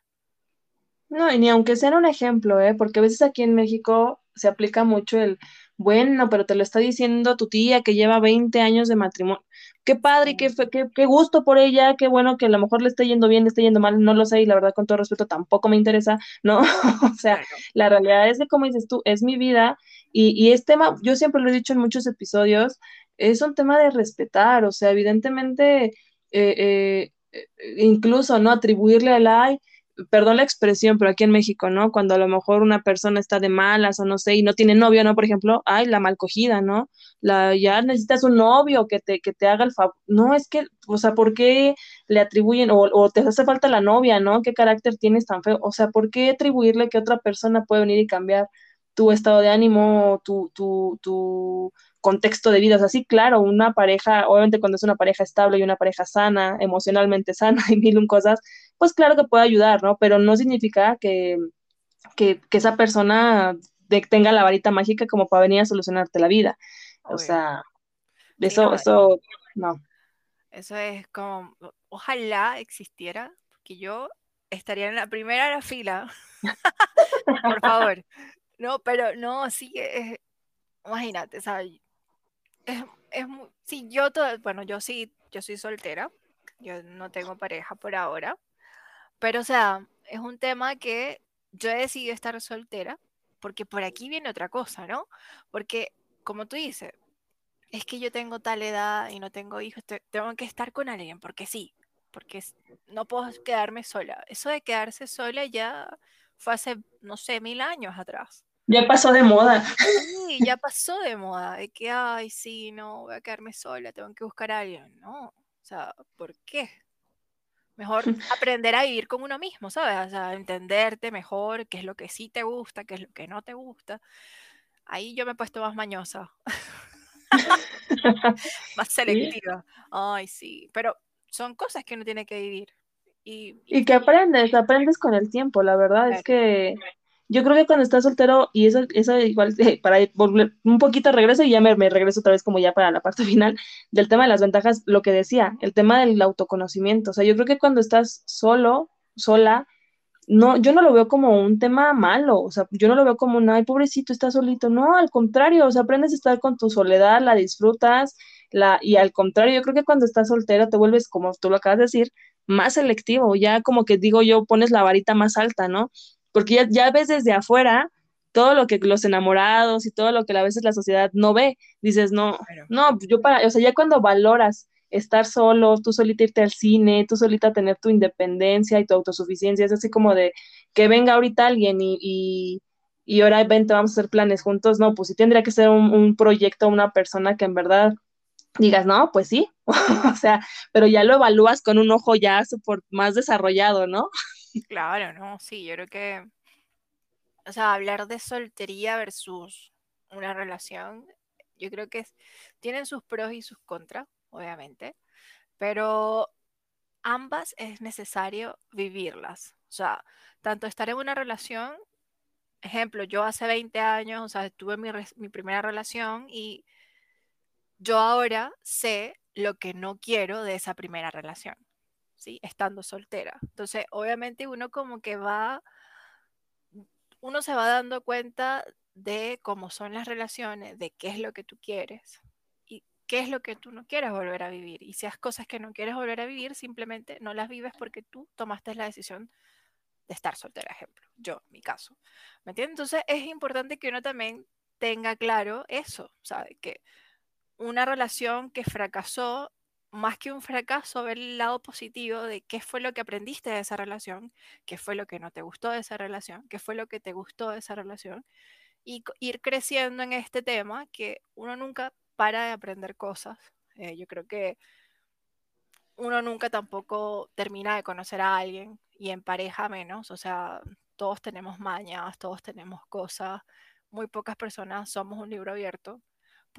No, y ni aunque sea un ejemplo, ¿eh? Porque a veces aquí en México se aplica mucho el, bueno, pero te lo está diciendo tu tía que lleva 20 años de matrimonio. Qué padre, qué, qué, qué gusto por ella, qué bueno que a lo mejor le esté yendo bien, le esté yendo mal, no lo sé, y la verdad, con todo respeto, tampoco me interesa, ¿no? o sea, la realidad es que, como dices tú, es mi vida, y, y es tema, yo siempre lo he dicho en muchos episodios, es un tema de respetar, o sea, evidentemente, eh, eh, eh incluso, ¿no? Atribuirle al ay, perdón la expresión, pero aquí en México, ¿no? Cuando a lo mejor una persona está de malas o no sé, y no tiene novio, ¿no? Por ejemplo, ay, la malcogida, ¿no? La, ya necesitas un novio que te, que te haga el favor. No, es que, o sea, ¿por qué le atribuyen, o, o, te hace falta la novia, ¿no? ¿Qué carácter tienes tan feo? O sea, ¿por qué atribuirle que otra persona puede venir y cambiar tu estado de ánimo, tu, tu, tu contexto de vida. O sea, sí, claro, una pareja, obviamente cuando es una pareja estable y una pareja sana, emocionalmente sana y mil cosas, pues claro que puede ayudar, ¿no? Pero no significa que, que, esa persona tenga la varita mágica como para venir a solucionarte la vida. O sea, eso, eso, no. Eso es como, ojalá existiera, porque yo estaría en la primera de la fila. Por favor. No, pero no, sí, es, imagínate, ¿sabes? Es, es sí, yo todo, bueno, yo sí, yo soy soltera, yo no tengo pareja por ahora, pero o sea, es un tema que yo he decidido estar soltera porque por aquí viene otra cosa, ¿no? Porque como tú dices, es que yo tengo tal edad y no tengo hijos, tengo que estar con alguien, porque sí, porque no puedo quedarme sola. Eso de quedarse sola ya fue hace, no sé, mil años atrás. Ya pasó de moda. Sí, ya pasó de moda, de que, ay, sí, no, voy a quedarme sola, tengo que buscar a alguien. No, o sea, ¿por qué? Mejor aprender a vivir con uno mismo, ¿sabes? O sea, entenderte mejor, qué es lo que sí te gusta, qué es lo que no te gusta. Ahí yo me he puesto más mañosa. más selectiva. Ay, sí, pero son cosas que uno tiene que vivir. Y, y, que aprendes, aprendes con el tiempo, la verdad es que yo creo que cuando estás soltero, y eso, eso igual, para volver un poquito regreso y ya me, me, regreso otra vez como ya para la parte final del tema de las ventajas, lo que decía, el tema del autoconocimiento. O sea, yo creo que cuando estás solo, sola, no, yo no lo veo como un tema malo, o sea, yo no lo veo como un, ay, pobrecito, está solito. No, al contrario, o sea, aprendes a estar con tu soledad, la disfrutas, la, y al contrario, yo creo que cuando estás soltero te vuelves, como tú lo acabas de decir, más selectivo, ya como que digo yo, pones la varita más alta, ¿no? Porque ya, ves desde afuera todo lo que los enamorados y todo lo que a veces la sociedad no ve, dices, no, no, yo para, o sea, ya cuando valoras estar solo, tú solita irte al cine, tú solita tener tu independencia y tu autosuficiencia, es así como de que venga ahorita alguien y, y, ahora vente, vamos a hacer planes juntos, no, pues sí tendría que ser un, un proyecto, una persona que en verdad digas, no, pues sí, o sea, pero ya lo evalúas con un ojo ya más desarrollado, ¿no? Claro, no, sí, yo creo que o sea, hablar de soltería versus una relación, yo creo que tienen sus pros y sus contras, obviamente, pero ambas es necesario vivirlas. O sea, tanto estar en una relación, ejemplo, yo hace 20 años, o sea, tuve mi, mi primera relación y yo ahora sé lo que no quiero de esa primera relación, ¿sí? Estando soltera. Entonces, obviamente uno como que va, uno se va dando cuenta de cómo son las relaciones, de qué es lo que tú quieres y qué es lo que tú no quieres volver a vivir. Y si hay cosas que no quieres volver a vivir, simplemente no las vives porque tú tomaste la decisión de estar soltera, ejemplo. Yo, mi caso. ¿Me entiendes? Entonces es importante que uno también tenga claro eso, ¿sabe? Que una relación que fracasó, más que un fracaso, ver el lado positivo de qué fue lo que aprendiste de esa relación, qué fue lo que no te gustó de esa relación, qué fue lo que te gustó de esa relación, y ir creciendo en este tema, que uno nunca para de aprender cosas. Eh, yo creo que uno nunca tampoco termina de conocer a alguien y en pareja menos, o sea, todos tenemos mañas, todos tenemos cosas, muy pocas personas somos un libro abierto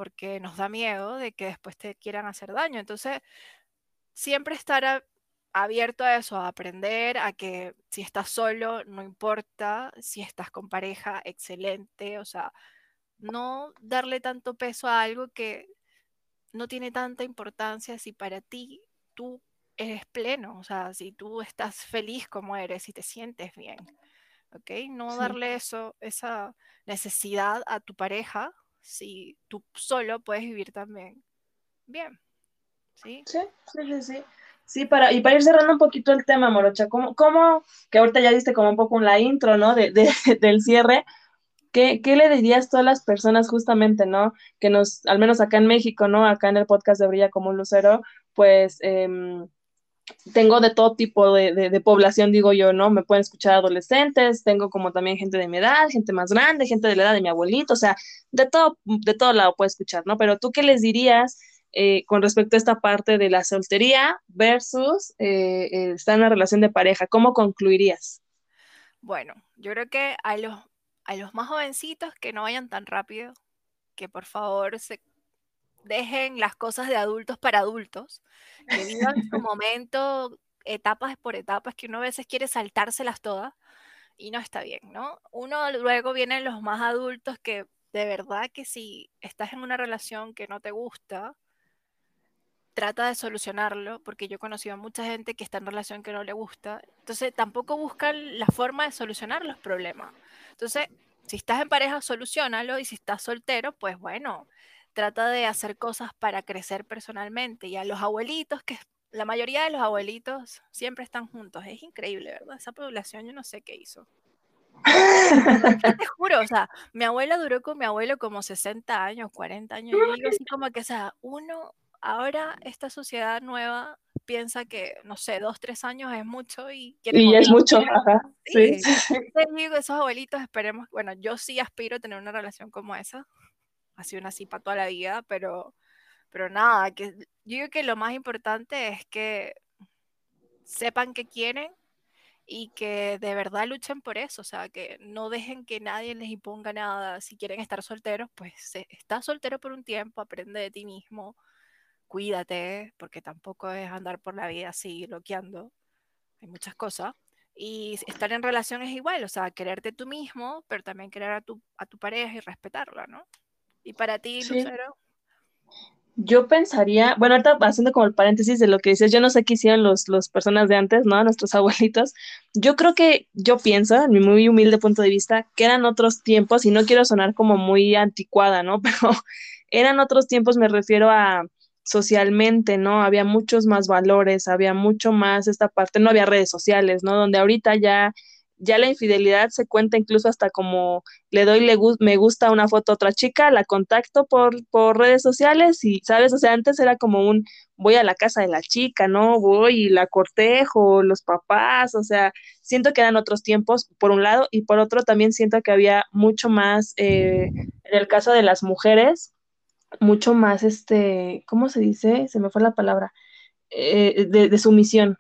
porque nos da miedo de que después te quieran hacer daño. Entonces, siempre estar abierto a eso, a aprender, a que si estás solo, no importa, si estás con pareja, excelente, o sea, no darle tanto peso a algo que no tiene tanta importancia si para ti tú eres pleno, o sea, si tú estás feliz como eres, y te sientes bien, ¿ok? No darle eso, esa necesidad a tu pareja si tú solo puedes vivir también bien. ¿Sí? Sí, sí, sí, sí. para, y para ir cerrando un poquito el tema, Morocha, ¿cómo, cómo que ahorita ya diste como un poco la intro, ¿no? De, del cierre, ¿qué, ¿qué, le dirías a las personas justamente, ¿no? Que nos, al menos acá en México, ¿no? Acá en el podcast de Brilla como un Lucero, pues eh, tengo de todo tipo de, población, digo yo, ¿no? Me pueden escuchar adolescentes, tengo como también gente de mi edad, gente más grande, gente de la edad de mi abuelito, o sea, de todo, de todo lado puedo escuchar, ¿no? Pero tú qué les dirías eh, con respecto a esta parte de la soltería versus eh, estar en una relación de pareja? ¿Cómo concluirías? Bueno, yo creo que a los, a los más jovencitos que no vayan tan rápido, que por favor se dejen las cosas de adultos para adultos, que vivan su momento, etapas por etapas, que uno a veces quiere saltárselas todas y no está bien, ¿no? Uno luego vienen los más adultos que de verdad que si estás en una relación que no te gusta, trata de solucionarlo, porque yo he conocido a mucha gente que está en relación que no le gusta, entonces tampoco buscan la forma de solucionar los problemas. Entonces, si estás en pareja, solucionalo y si estás soltero, pues bueno, trata de hacer cosas para crecer personalmente. Y a los abuelitos, que la mayoría de los abuelitos siempre están juntos. Es increíble, ¿verdad? Esa población yo no sé qué hizo. te juro, o sea, mi abuela duró con mi abuelo como 60 años, 40 años. Y digo así como que, o sea, uno, ahora esta sociedad nueva piensa que, no sé, dos, tres años es mucho y quiere Y es mucho, ajá. Sí. sí. Digo, esos abuelitos esperemos, bueno, yo sí aspiro a tener una relación como esa así una así para toda la vida, pero, pero nada, que yo creo que lo más importante es que sepan que quieren y que de verdad luchen por eso, o sea, que no dejen que nadie les imponga nada. Si quieren estar solteros, pues está soltero por un tiempo, aprende de ti mismo, cuídate, porque tampoco es andar por la vida así bloqueando, hay muchas cosas. Y estar en relación es igual, o sea, quererte tú mismo, pero también querer a tu, a tu pareja y respetarla, ¿no? ¿Y para ti, Lucero? Yo pensaría, bueno, ahorita haciendo como el paréntesis de lo que dices, yo no sé qué hicieron los, los personas de antes, ¿no? Nuestros abuelitos. Yo creo que, yo pienso, en mi muy humilde punto de vista, que eran otros tiempos, y no quiero sonar como muy anticuada, ¿no? Pero eran otros tiempos, me refiero a socialmente, ¿no? Había muchos más valores, había mucho más esta parte, no había redes sociales, ¿no? Donde ahorita ya ya la infidelidad se cuenta incluso hasta como le doy le me gusta una foto a otra chica, la contacto por, por redes sociales y, ¿sabes? O sea, antes era como un voy a la casa de la chica, ¿no? Voy y la cortejo, los papás, o sea, siento que eran otros tiempos, por un lado, y por otro también siento que había mucho más, eh, en el caso de las mujeres, mucho más, este, ¿cómo se dice? Se me fue la palabra, eh, de, de sumisión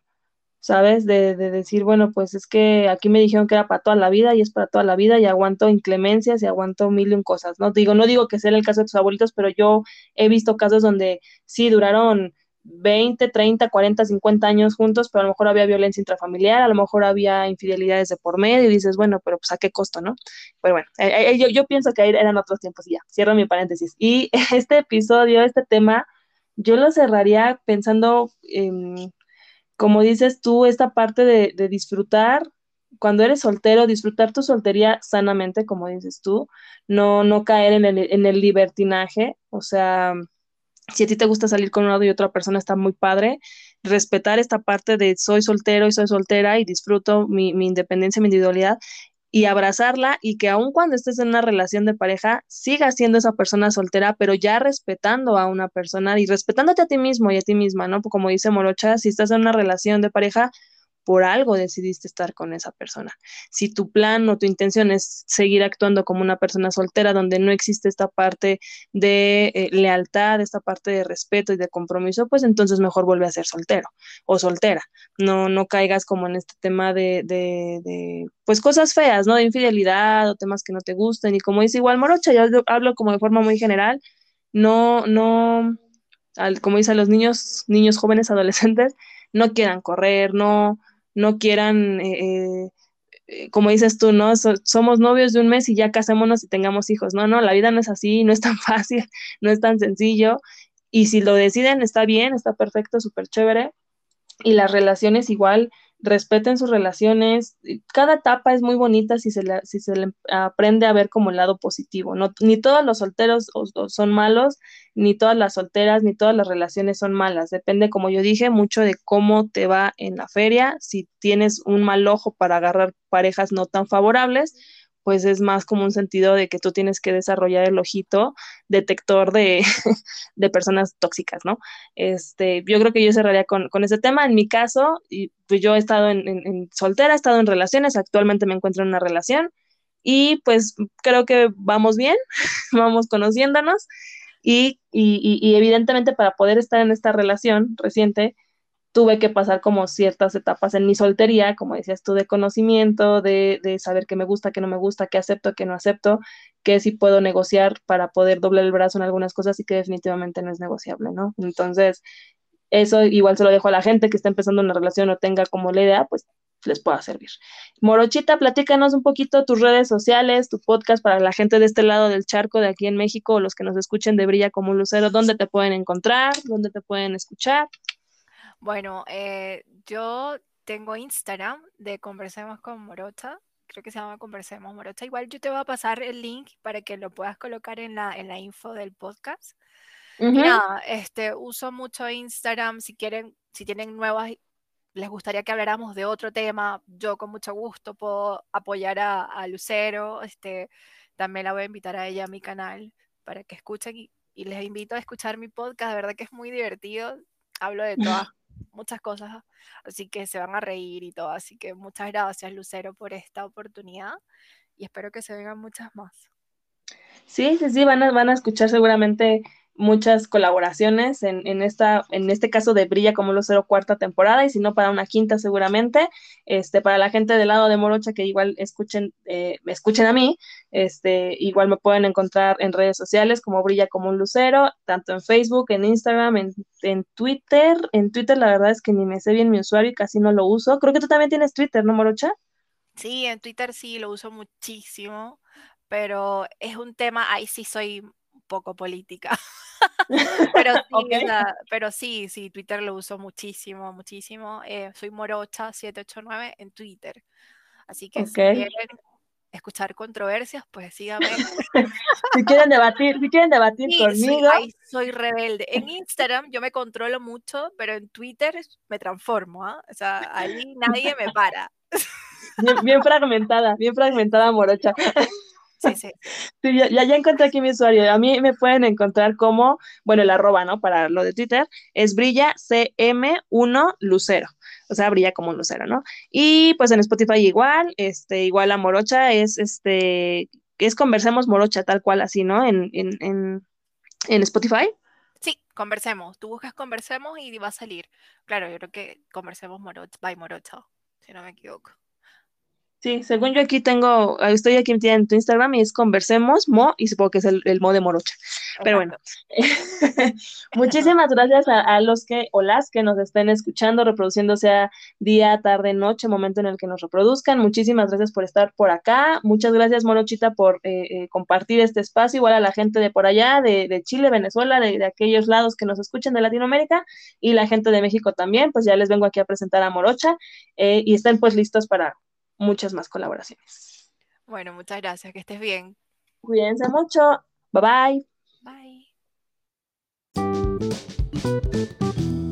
¿sabes? De, de, decir, bueno, pues es que aquí me dijeron que era para toda la vida y es para toda la vida y aguanto inclemencias y aguanto mil y un cosas, ¿no? Digo, no digo que sea el caso de tus abuelitos, pero yo he visto casos donde sí duraron 20, 30, 40, 50 años juntos, pero a lo mejor había violencia intrafamiliar, a lo mejor había infidelidades de por medio y dices, bueno, pero pues a qué costo, ¿no? Pero bueno, eh, eh, yo, yo pienso que eran otros tiempos y ya, cierro mi paréntesis. Y este episodio, este tema, yo lo cerraría pensando... en como dices tú, esta parte de, disfrutar, cuando eres soltero, disfrutar tu soltería sanamente, como dices tú, no, no caer en el, en el libertinaje, o sea, si a ti te gusta salir con un lado y otra persona está muy padre, respetar esta parte de soy soltero y soy soltera y disfruto mi, mi independencia, mi individualidad y abrazarla y que aun cuando estés en una relación de pareja, sigas siendo esa persona soltera, pero ya respetando a una persona y respetándote a ti mismo y a ti misma, ¿no? Como dice Morocha, si estás en una relación de pareja, por algo decidiste estar con esa persona. Si tu plan o tu intención es seguir actuando como una persona soltera donde no existe esta parte de eh, lealtad, esta parte de respeto y de compromiso, pues entonces mejor vuelve a ser soltero o soltera. No, no caigas como en este tema de, de, pues cosas feas, ¿no? De infidelidad o temas que no te gusten. Y como dice igual Morocha, yo hablo como de forma muy general, no, no, como dice a los niños, niños jóvenes, adolescentes, no quieran correr, no, no quieran, eh, eh, como dices tú, ¿no? somos novios de un mes y ya casémonos y tengamos hijos. No, no, la vida no es así, no es tan fácil, no es tan sencillo. Y si lo deciden, está bien, está perfecto, súper chévere. Y las relaciones igual, respeten sus relaciones. Cada etapa es muy bonita si se, si se le aprende a ver como el lado positivo. No, ni todos los solteros son malos, ni todas las solteras, ni todas las relaciones son malas. Depende, como yo dije, mucho de cómo te va en la feria. Si tienes un mal ojo para agarrar parejas no tan favorables, pues es más como un sentido de que tú tienes que desarrollar el ojito detector de, de personas tóxicas, ¿no? Este, yo creo que yo cerraría con, con ese tema. En mi caso, pues yo he estado en, en, soltera, he estado en relaciones, actualmente me encuentro en una relación y pues creo que vamos bien, vamos conociéndonos y, y, y evidentemente para poder estar en esta relación reciente, tuve que pasar como ciertas etapas en mi soltería, como decías tú, de conocimiento, de, de saber qué me gusta, qué no me gusta, qué acepto, qué no acepto, qué sí puedo negociar para poder doblar el brazo en algunas cosas y que definitivamente no es negociable, ¿no? Entonces, eso igual se lo dejo a la gente que está empezando una relación o tenga como la idea, pues les pueda servir. Morochita, platícanos un poquito tus redes sociales, tu podcast para la gente de este lado del charco de aquí en México o los que nos escuchen de Brilla como un lucero, ¿dónde te pueden encontrar? ¿Dónde te pueden escuchar? Bueno, eh, yo tengo Instagram de Conversemos con Morocha. Creo que se llama Conversemos Morocha. Igual yo te voy a pasar el link para que lo puedas colocar en la, en la info del podcast. Nada, este, uso mucho Instagram. Si quieren, si tienen nuevas, les gustaría que habláramos de otro tema, yo con mucho gusto puedo apoyar a, Lucero. Este, también la voy a invitar a ella a mi canal para que escuchen y, y les invito a escuchar mi podcast. De verdad que es muy divertido. Hablo de todas muchas cosas, así que se van a reír y todo. Así que muchas gracias, Lucero, por esta oportunidad y espero que se vengan muchas más. Sí, sí, sí, van a, van a escuchar seguramente muchas colaboraciones en, en, esta, en este caso de Brilla como Lucero cuarta temporada y si no para una quinta seguramente, este, para la gente del lado de Morocha que igual escuchen, eh, me escuchen a mí, este, igual me pueden encontrar en redes sociales como Brilla como un Lucero, tanto en Facebook, en Instagram, en, en Twitter, en Twitter la verdad es que ni me sé bien mi usuario y casi no lo uso, creo que tú también tienes Twitter, ¿no Morocha? Sí, en Twitter sí lo uso muchísimo, pero es un tema, ahí sí soy poco política. pero, sí, pero sí, sí, Twitter lo uso muchísimo, muchísimo. Eh, soy Morocha789 en Twitter. Así que si quieren escuchar controversias, pues síganme. si quieren debatir, si quieren debatir conmigo. soy rebelde. En Instagram yo me controlo mucho, pero en Twitter me transformo. ¿ah? O sea, ahí nadie me para. Bien, bien fragmentada, bien fragmentada, Morocha. Sí, sí. ya, ya, encontré aquí mi usuario. A mí me pueden encontrar como, bueno, el arroba, ¿no? Para lo de Twitter, es brilla CM1 Lucero. O sea, brilla como un lucero, ¿no? Y pues en Spotify igual, este, igual a Morocha es este, es Conversemos Morocha, tal cual así, ¿no? En, en, en, en Spotify. Sí, conversemos. Tú buscas conversemos y va a salir. Claro, yo creo que conversemos Morocha, by Morocha, si no me equivoco. Sí, según yo aquí tengo, estoy aquí en tu Instagram y es Conversemos Mo y supongo que es el, el Mo de Morocha. Pero bueno, muchísimas gracias a, los que o las que nos estén escuchando, reproduciendo sea día, tarde, noche, momento en el que nos reproduzcan. Muchísimas gracias por estar por acá. Muchas gracias, Morochita, por eh, eh, compartir este espacio, igual a la gente de por allá, de, Chile, Venezuela, de, aquellos lados que nos escuchan de Latinoamérica y la gente de México también. Pues ya les vengo aquí a presentar a Morocha eh, y estén pues listos para muchas más colaboraciones. Bueno, muchas gracias, que estés bien. Cuídense mucho. Bye bye. Bye.